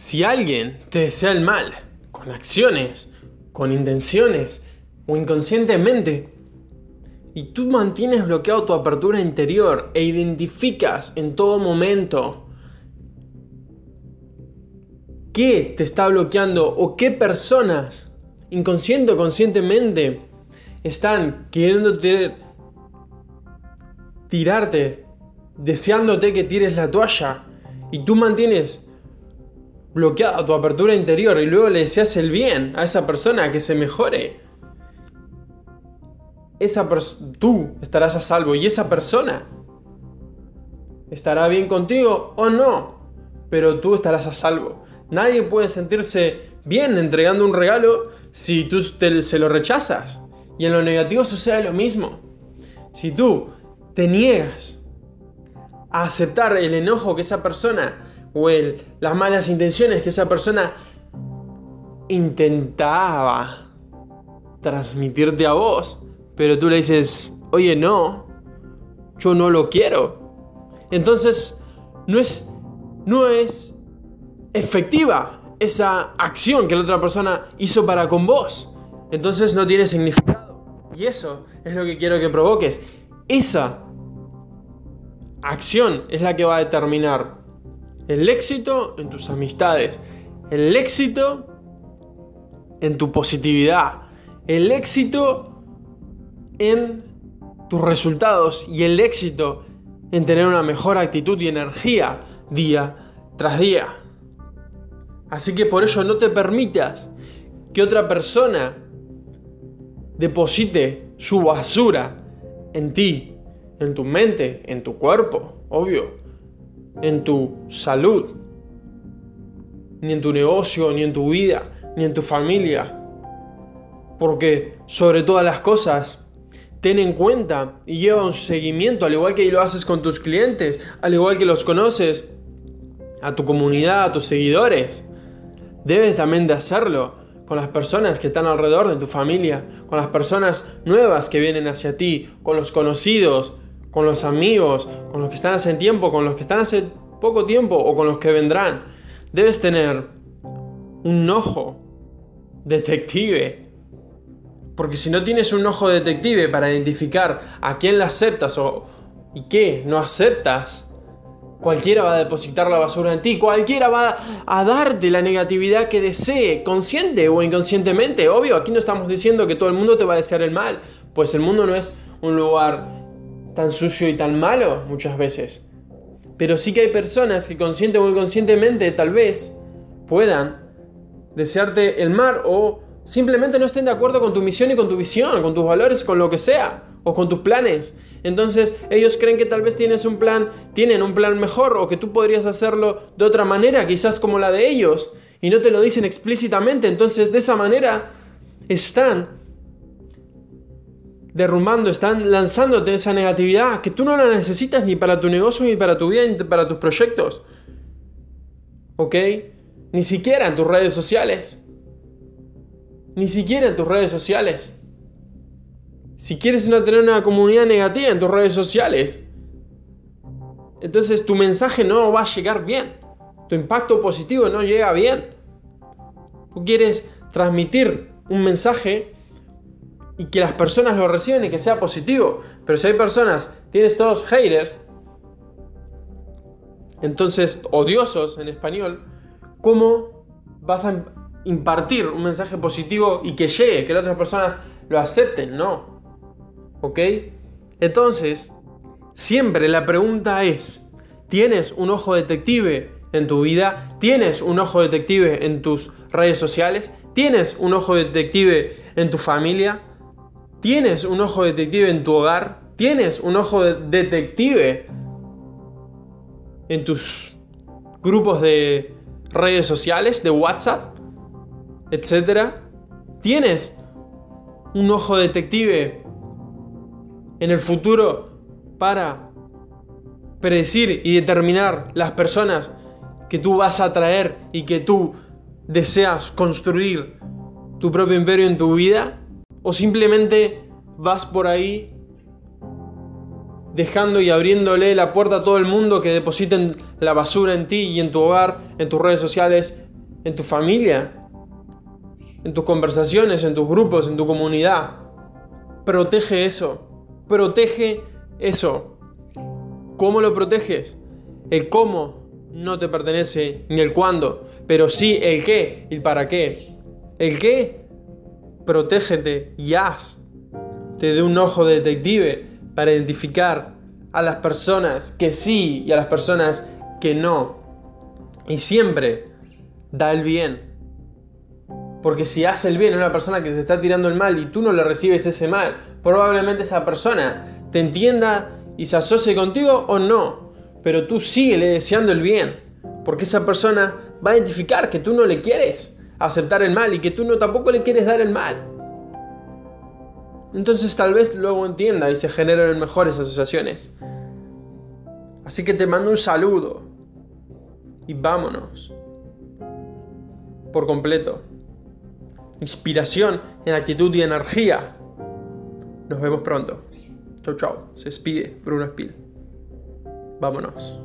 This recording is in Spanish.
Si alguien te desea el mal, con acciones, con intenciones o inconscientemente, y tú mantienes bloqueado tu apertura interior e identificas en todo momento qué te está bloqueando o qué personas, inconsciente o conscientemente, están queriendo tirarte, deseándote que tires la toalla, y tú mantienes bloqueada tu apertura interior y luego le deseas el bien a esa persona que se mejore, esa tú estarás a salvo y esa persona estará bien contigo o no, pero tú estarás a salvo. Nadie puede sentirse bien entregando un regalo si tú se lo rechazas. Y en lo negativo sucede lo mismo. Si tú te niegas a aceptar el enojo que esa persona o el, las malas intenciones que esa persona intentaba transmitirte a vos, pero tú le dices, oye, no, yo no lo quiero. Entonces, no es, no es efectiva esa acción que la otra persona hizo para con vos. Entonces no tiene significado. Y eso es lo que quiero que provoques. Esa acción es la que va a determinar el éxito en tus amistades. El éxito en tu positividad. El éxito en tus resultados. Y el éxito en tener una mejor actitud y energía día tras día. Así que por ello no te permitas que otra persona deposite su basura en ti, en tu mente, en tu cuerpo, obvio en tu salud, ni en tu negocio, ni en tu vida, ni en tu familia. Porque sobre todas las cosas, ten en cuenta y lleva un seguimiento, al igual que lo haces con tus clientes, al igual que los conoces, a tu comunidad, a tus seguidores. Debes también de hacerlo con las personas que están alrededor de tu familia, con las personas nuevas que vienen hacia ti, con los conocidos, con los amigos, con los que están hace tiempo, con los que están hace poco tiempo o con los que vendrán. Debes tener un ojo detective. Porque si no tienes un ojo detective para identificar a quién le aceptas o y qué no aceptas, cualquiera va a depositar la basura en ti, cualquiera va a darte la negatividad que desee, consciente o inconscientemente. Obvio, aquí no estamos diciendo que todo el mundo te va a desear el mal, pues el mundo no es un lugar tan sucio y tan malo muchas veces. Pero sí que hay personas que consciente o inconscientemente tal vez puedan desearte el mal o simplemente no estén de acuerdo con tu misión y con tu visión, con tus valores, con lo que sea, o con tus planes. Entonces ellos creen que tal vez tienes un plan, tienen un plan mejor o que tú podrías hacerlo de otra manera, quizás como la de ellos, y no te lo dicen explícitamente. Entonces de esa manera están derrumbando, están lanzándote esa negatividad que tú no la necesitas ni para tu negocio, ni para tu vida, ni para tus proyectos. ¿Ok? Ni siquiera en tus redes sociales. Ni siquiera en tus redes sociales. Si quieres no tener una comunidad negativa en tus redes sociales, entonces tu mensaje no va a llegar bien. Tu impacto positivo no llega bien. Tú quieres transmitir un mensaje y que las personas lo reciben y que sea positivo. Pero si hay personas, tienes todos haters, entonces odiosos en español, ¿cómo vas a impartir un mensaje positivo y que llegue, que las otras personas lo acepten? No. ¿Ok? Entonces, siempre la pregunta es, ¿tienes un ojo detective en tu vida? ¿Tienes un ojo detective en tus redes sociales? ¿Tienes un ojo detective en tu familia? ¿Tienes un ojo detective en tu hogar? ¿Tienes un ojo detective en tus grupos de redes sociales, de WhatsApp, etcétera? ¿Tienes un ojo detective en el futuro para predecir y determinar las personas que tú vas a atraer y que tú deseas construir tu propio imperio en tu vida? ¿O simplemente vas por ahí dejando y abriéndole la puerta a todo el mundo que depositen la basura en ti y en tu hogar, en tus redes sociales, en tu familia, en tus conversaciones, en tus grupos, en tu comunidad. Protege eso. Protege eso. ¿Cómo lo proteges? El cómo no te pertenece ni el cuándo, pero sí el qué y el para qué. El qué, protégete y haz. Te dé un ojo de detective para identificar a las personas que sí y a las personas que no. Y siempre da el bien. Porque si hace el bien a una persona que se está tirando el mal y tú no le recibes ese mal, probablemente esa persona te entienda y se asocie contigo o no. Pero tú síguele deseando el bien. Porque esa persona va a identificar que tú no le quieres aceptar el mal y que tú no tampoco le quieres dar el mal. Entonces tal vez luego entienda y se generen mejores asociaciones. Así que te mando un saludo y vámonos por completo. Inspiración en actitud y energía. Nos vemos pronto. Chau chau. Se despide Bruno Spill. Vámonos.